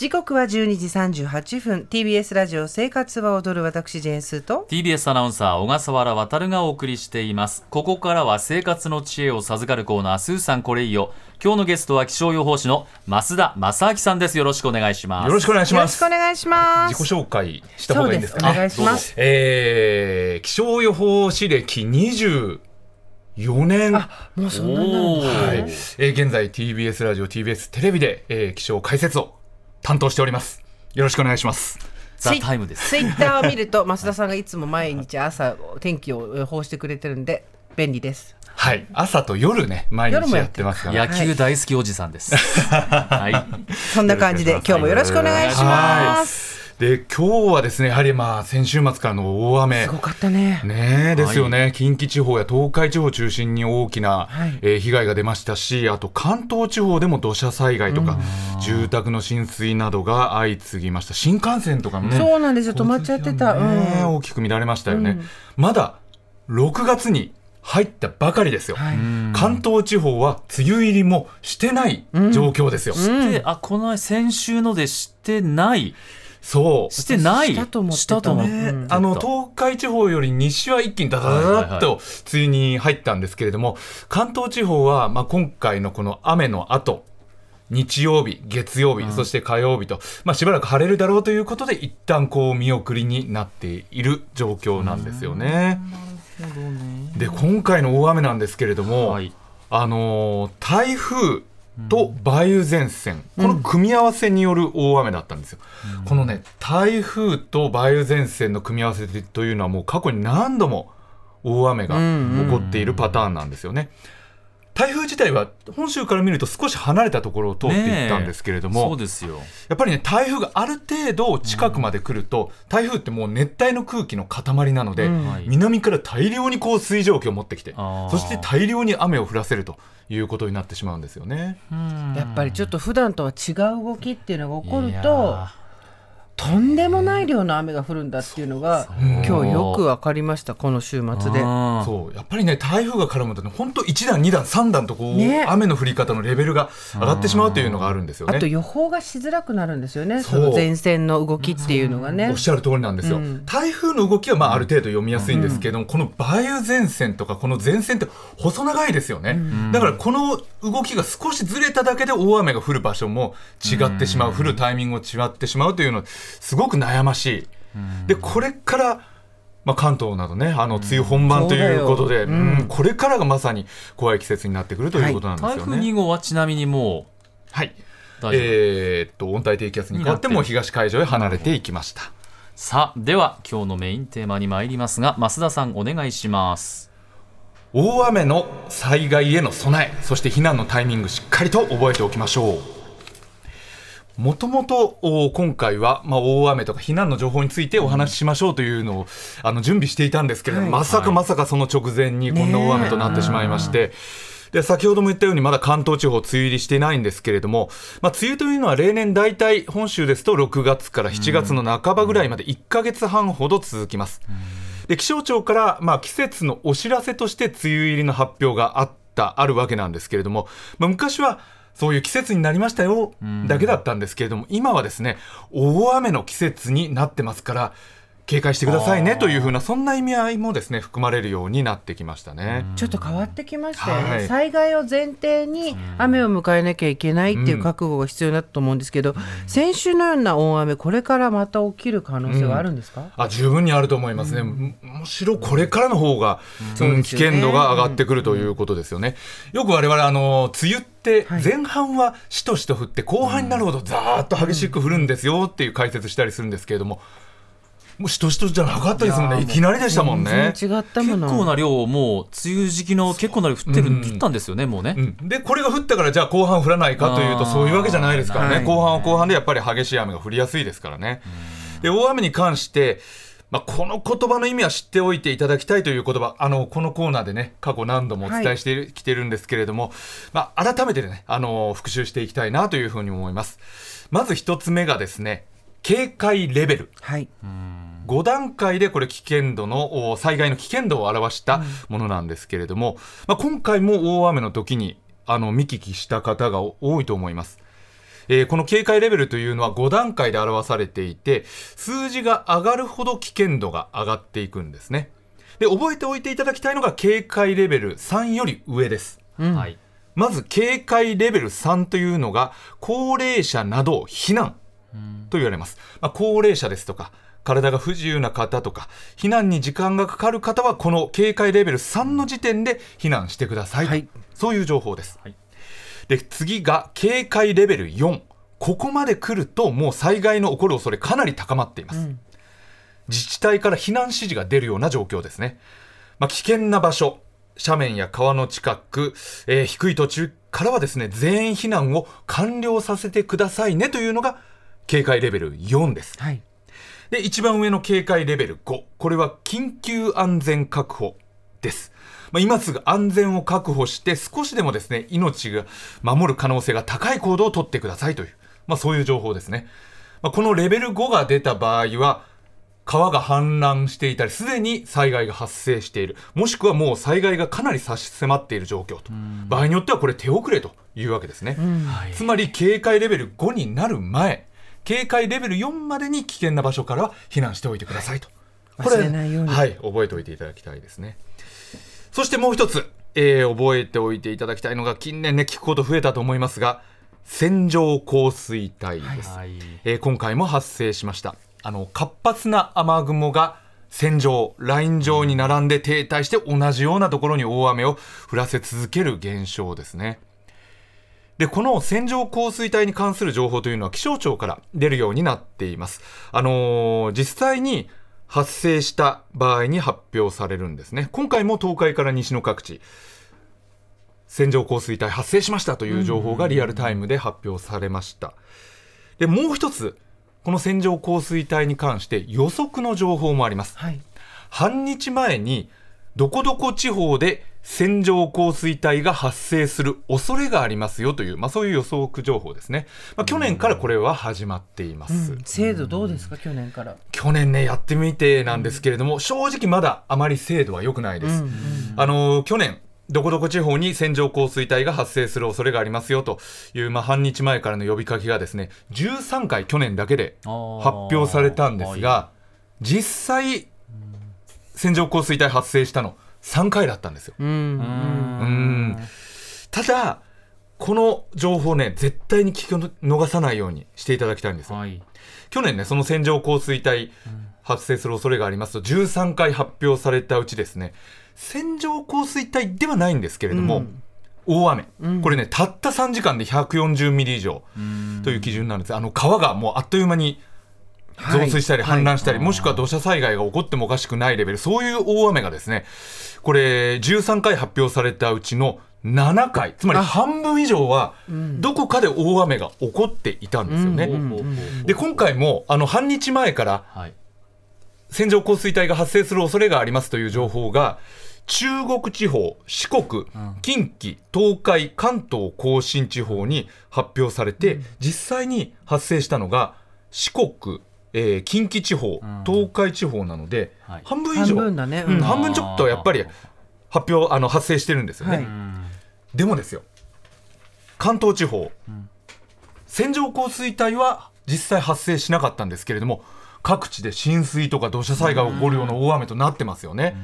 時刻は12時38分。TBS ラジオ生活は踊る私ジェーンスーと。TBS アナウンサー小笠原渉がお送りしています。ここからは生活の知恵を授かるコーナースーさんこれいいよ。今日のゲストは気象予報士の増田正明さんです。よろしくお願いします。よろしくお願いしよろしますくお願いします。自己紹介した方がいいんですか？そうです。お願いします。えー、気象予報士歴24年。あもうそんなになるんですねはい、えー現在 TBS ラジオ TBS テレビで、えー気象解説を担当しております。よろしくお願いします。ザ・タイムです。ツイッターを見ると 増田さんがいつも毎日朝天気を予報してくれてるんで便利です。はい。朝と夜ね毎日や夜もやってます。から野球大好きおじさんです。はい。そんな感じで今日もよろしくお願いしますで今日はですねやはりまあ先週末からの大雨。すごかったね。ねえですよね、近畿地方や東海地方を中心に大きな、はい。えー被害が出ましたしあと関東地方でも土砂災害とか、住宅の浸水などが相次ぎました。新幹線とかもねそうなんですよ。止まっちゃってた、ねうん。大きく乱れましたよね、まだ6月に入ったばかりですよ、はい。関東地方は梅雨入りもしてない状況ですよ、であこの先週のでしてないそう。してない。したと思ってたしたと思ってねあの東海地方より西は一気にダダダダッと梅雨に入ったんですけれども、関東地方はまあ今回のこの雨の後日曜日、月曜日、そして火曜日と、まあ、しばらく晴れるだろうということで、一旦こう見送りになっている状況なんですよね。で、今回の大雨なんですけれども、はい。あのー台風と梅雨前線、この組み合わせによる大雨だったんですよ。このね、台風と梅雨前線の組み合わせというのはもう過去に何度も大雨が起こっているパターンなんですよね。台風自体は本州から見ると少し離れたところを通っていったんですけれども、そうですよ。やっぱりね台風がある程度近くまで来ると、台風ってもう熱帯の空気の塊なので、はい。南から大量にこう水蒸気を持ってきてそして大量に雨を降らせるということになってしまうんですよね。やっぱりちょっと普段とは違う動きっていうのが起こるいとやとんでもない量の雨が降るんだっていうのが今日よく分かりましたこの週末で。そう。やっぱりね台風が絡むとね本当1段2段3段とこう、ね。雨の降り方のレベルが上がってしまうというのがあるんですよね。あと予報がしづらくなるんですよね、その前線の動きっていうのがね。おっ。しゃる通りなんですよ、うん。台風の動きはまあある程度読みやすいんですけども、この梅雨前線とかこの前線って細長いですよね、だからこの動きが少しずれただけで大雨が降る場所も違ってしまう、降るタイミングが違ってしまうというのはすごく悩ましい、でこれからまあ、関東などねあの梅雨本番ということで、そうん。うん。これからがまさに怖い季節になってくるということなんです台風よね。2号はちなみにもはい、う大丈夫、えーっと温帯低気圧に変わってもう東海上へ離れていきました。さあでは今日のメインテーマに参りますが増田さんお願いします。大雨の災害への備えそして避難のタイミングしっかりと覚えておきましょうもともとお今回は、まあ、大雨とか避難の情報についてお話ししましょうというのを、あの準備していたんですけれども、はい。まさかまさかその直前にこんな大雨となってしまいまして、で先ほども言ったようにまだ関東地方梅雨入りしていないんですけれども、まあ、梅雨というのは例年大体本州ですと6月から7月の半ばぐらいまで1ヶ月半ほど続きます。で気象庁から、まあ、季節のお知らせとして梅雨入りの発表があったあるわけなんですけれども、まあ、昔はそういう季節になりましたよだけだったんですけれども今はですね大雨の季節になってますから警戒してくださいねというふうなそんな意味合いもですね含まれるようになってきましたね。ちょっと変わってきましたよね、はい。災害を前提に雨を迎えなきゃいけないっていう覚悟が必要だと思うんですけど、先週のような大雨これからまた起きる可能性はあるんですか、あ十分にあると思いますね、むむしろこれからの方が、うん。危険度が上がってくるということですよね。よく我々あの梅雨ってはい。前半はしとしと降って後半になるほどざーっと激しく降るんですよっていう解説したりするんですけれども、もうしとしとじゃなかったですもんね。いきなりでしたもんね。全然違ったも結の構な量もう梅雨時期の結構な量降ってる、うん降ったんですよねもうね、うんでこれが降ったからじゃあ後半降らないかというとそういうわけじゃないですからね、はい後半は後半でやっぱり激しい雨が降りやすいですからね。で大雨に関してまあ、この言葉の意味は知っておいていただきたいという言葉あのこのコーナーでね過去何度もお伝えしてきてるんですけれども、まあ、改めてねあの復習していきたいなというふうに思います。まず一つ目がですね警戒レベル。はい。5段階でこれ危険度のお災害の危険度を表したものなんですけれども、まあ、今回も大雨の時にあの見聞きした方が多いと思います。えーこの警戒レベルというのは5段階で表されていて数字が上がるほど危険度が上がっていくんですね。で覚えておいていただきたいのが警戒レベル3より上です。はい。まず警戒レベル3というのが高齢者など避難と言われます、まあ、高齢者ですとか体が不自由な方とか避難に時間がかかる方はこの警戒レベル3の時点で避難してくださいと、はい。そういう情報です、はい。で次が警戒レベル4ここまで来るともう災害の起こる恐れかなり高まっています、自治体から避難指示が出るような状況ですね、まあ、危険な場所斜面や川の近く、えー低い土地からはですね全員避難を完了させてくださいねというのが警戒レベル4です。はい。で一番上の警戒レベル5これは緊急安全確保です、まあ、今すぐ安全を確保して少しでもですね命が守る可能性が高い行動をとってくださいという、まあ、そういう情報ですね、まあ、このレベル5が出た場合は川が氾濫していたりすでに災害が発生している。もしくはもう災害がかなり差し迫っている状況と。場合によってはこれ手遅れというわけですね、はいつまり警戒レベル5になる前警戒レベル4までに危険な場所からは避難しておいてくださいと、これ忘れないように。はい覚えておいていただきたいですね。そしてもう一つ、えー覚えておいていただきたいのが近年ね聞くこと増えたと思いますが線状降水帯です、はい。えー今回も発生しました。あの活発な雨雲が線状ライン状に並んで停滞して同じようなところに大雨を降らせ続ける現象ですねでこの線状降水帯に関する情報というのは気象庁から出るようになっています。あのー実際に発生した場合に発表されるんですね。今回も東海から西の各地線状降水帯発生しましたという情報がリアルタイムで発表されました。でもう一つこの線状降水帯に関して予測の情報もあります。はい。半日前にどこどこ地方で線状降水帯が発生する恐れがありますよという、まあ、そういう予測情報ですね、まあ、去年からこれは始まっています、うん。精度どうですか、去年から。去年ねやってみてなんですけれども、正直まだあまり精度は良くないです、あの去年どこどこ地方に線状降水帯が発生する恐れがありますよという、まあ、半日前からの呼びかけがですね13回去年だけで発表されたんですが実際線状降水帯発生したの3回だったんですよ。うん。ううん。んただこの情報ね絶対に聞き逃さないようにしていただきたいんですよ。はい。去年ねその線状降水帯発生する恐れがあります。と13回発表されたうちですね線状降水帯ではないんですけれども、うん。大雨、うん。これねたった3時間で140ミリ以上という基準なんです。あの川がもうあっという間に増水したりはい。氾濫したり、はいもしくは土砂災害が起こってもおかしくないレベル。そういう大雨がですねこれ13回発表されたうちの7回つまりあ半分以上はん。どこかで大雨が起こっていたんですよね。で今回もあの半日前からはい。線状降水帯が発生する恐れがありますという情報が中国地方、四国、近畿、東海、関東甲信地方に発表されて、実際に発生したのが四国、えー近畿地方、東海地方なので、はい。半分以上。半分だね。うんうん。半分ちょっとやっぱり発表あの発生してるんですよね。はい。うんでもですよ関東地方、線状降水帯は実際発生しなかったんですけれども各地で浸水とか土砂災害が起こるような大雨となってますよね。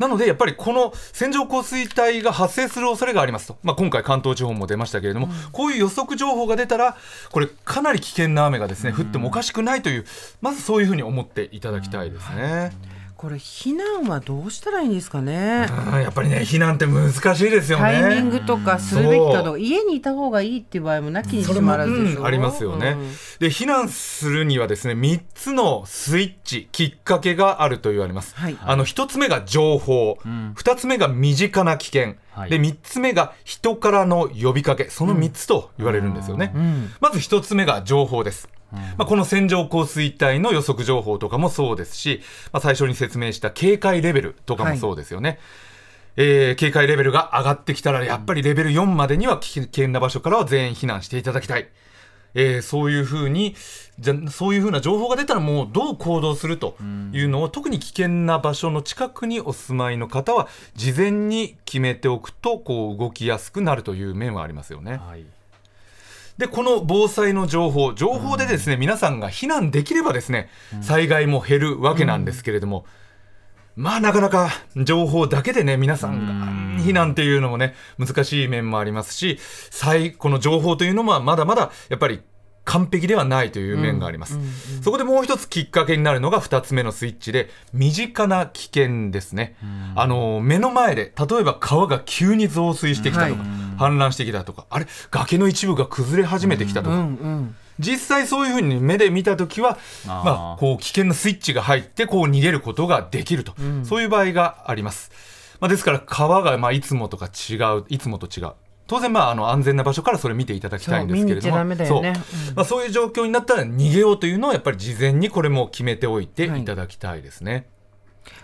なのでやっぱりこの線状降水帯が発生する恐れがありますと、まあ、今回関東地方も出ましたけれども、こういう予測情報が出たらこれかなり危険な雨がですね降ってもおかしくないというまずそういうふうに思っていただきたいですね。これ避難はどうしたらいいんですかね？うんやっぱりね避難って難しいですよね。タイミングとかするべきかどう。か家にいた方がいいっていう場合もなきにしも、もあらずでしょ、うんありますよね、うんで避難するにはですね3つのスイッチきっかけがあると言われます、はい。あの1つ目が情報、ん。2つ目が身近な危険、はい。で3つ目が人からの呼びかけ。その3つと言われるんですよね、うん。まず1つ目が情報です、まあ、この線状降水帯の予測情報とかもそうですし、まあ、最初に説明した警戒レベルとかもそうですよね、えー警戒レベルが上がってきたらやっぱりレベル4までには危険な場所からは全員避難していただきたい、えーそういうふうにじゃそういうふうな情報が出たらもうどう行動するというのを、特に危険な場所の近くにお住まいの方は事前に決めておくとこう動きやすくなるという面はありますよね。はいでこの防災の情報情報でですね、皆さんが避難できればですね災害も減るわけなんですけれども、まあなかなか情報だけでね皆さんが避難っていうのもね難しい面もありますし災この情報というのもまだまだやっぱり完璧ではないという面があります、そこでもう一つきっかけになるのが2つ目のスイッチで身近な危険ですね、あの目の前で例えば川が急に増水してきたとか、氾濫してきたとかあれ崖の一部が崩れ始めてきたとか、うんうん。実際そういうふうに目で見たときは、まあ、こう危険なスイッチが入ってこう逃げることができると、そういう場合があります。まあ、ですから川がまあいつもとか違ういつもと違う。当然まああの安全な場所からそれ見ていただきたいんですけれども。そう。まあ、そういう状況になったら逃げようというのはやっぱり事前にこれも決めておいていただきたいですね。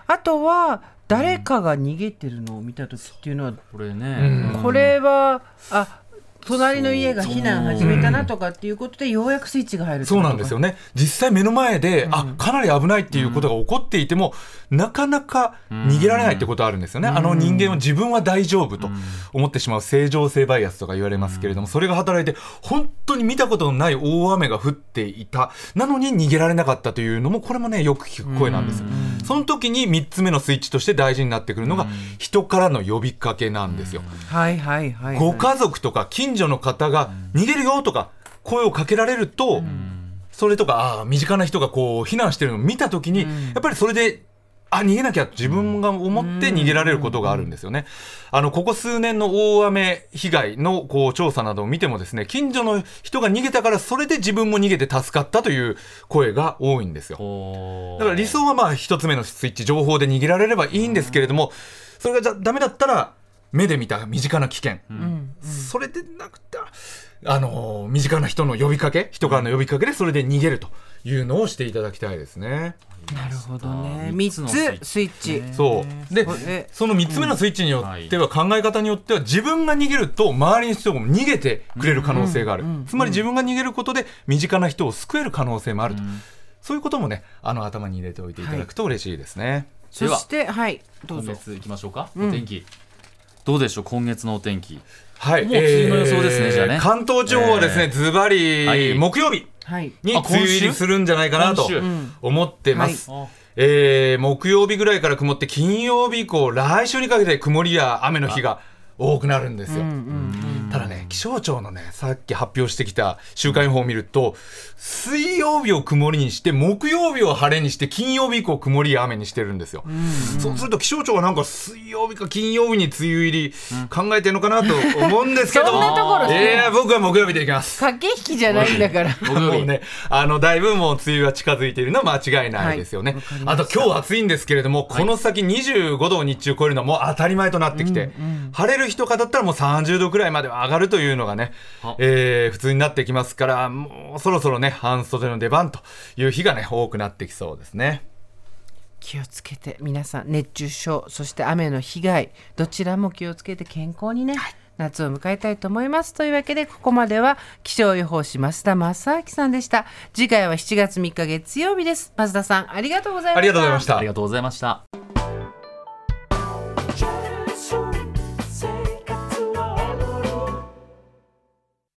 あとは誰かが逃げてるのを見た時っていうのは、これね、うん。これはあ隣の家が避難始めたなとかっていうことでようやくスイッチが入るそうなんですよね。実際目の前で、あかなり危ないっていうことが起こっていても、なかなか逃げられないってことあるんですよね、あの人間は自分は大丈夫と思ってしまう正常性バイアスとか言われますけれども、それが働いて本当に見たことのない大雨が降っていた。なのに逃げられなかったというのもこれもねよく聞く声なんですよ、その時に3つ目のスイッチとして大事になってくるのが、人からの呼びかけなんですよ、はいはいはい、はい、ご家族とか近所の方が逃げるよとか声をかけられると、それとかあー身近な人がこう避難してるのを見た時に、やっぱりそれであ逃げなきゃ自分が思って逃げられることがあるんですよね。あのここ数年の大雨被害のこう調査などを見てもですね近所の人が逃げたからそれで自分も逃げて助かったという声が多いんですよ。だから理想はまあ一つ目のスイッチ情報で逃げられればいいんですけれどもそれがじゃダメだったら目で見た身近な危険、それでなくてあのー身近な人の呼びかけ人からの呼びかけでそれで逃げるというのをしていただきたいですね。なるほどね。三3つのスイッチ。そう。でその3つ目のスイッチによっては考え方によっては自分が逃げると周りの人も逃げてくれる可能性がある。つまり自分が逃げることで身近な人を救える可能性もあると。そういうこともねあの頭に入れておいていただくと嬉しいですね。そしてはい。どうぞ。今月いきましょうか、お天気どうでしょう今月のお天気。はい、もう梅雨の予想ですねじゃあね。関東地方はですね、えー。ズバリ、はい。木曜日はい。にあ梅雨入りするんじゃないかなと思ってます。あえー木曜日ぐらいから曇って金曜日以降来週にかけて曇りや雨の日が多くなるんですよ。ただね気象庁のねさっき発表してきた週間予報を見ると水曜日を曇りにして木曜日を晴れにして金曜日以降曇りや雨にしてるんですよ。そうすると気象庁はなんか水曜日か金曜日に梅雨入り考えてるのかなと思うんですけど。そんなところえー僕は木曜日でいきます。駆け引きじゃないんだから もうね、あの、だいぶもう梅雨が近づいているのは間違いないですよね。はい。あと今日暑いんですけれども、この先25度を日中超えるのはもう当たり前となってきて、晴れる日とかだったらもう30度くらいまでは上がるというのがねあ、えー普通になってきますから、もうそろそろね、半袖の出番という日がね、多くなってきそうですね。気をつけて皆さん熱中症そして雨の被害どちらも気をつけて健康にね、夏を迎えたいと思います。というわけでここまでは気象予報士増田正明さんでした。次回は7月3日月曜日です。増田さんありがとうございました。ありがとうございました。あり。がとうございました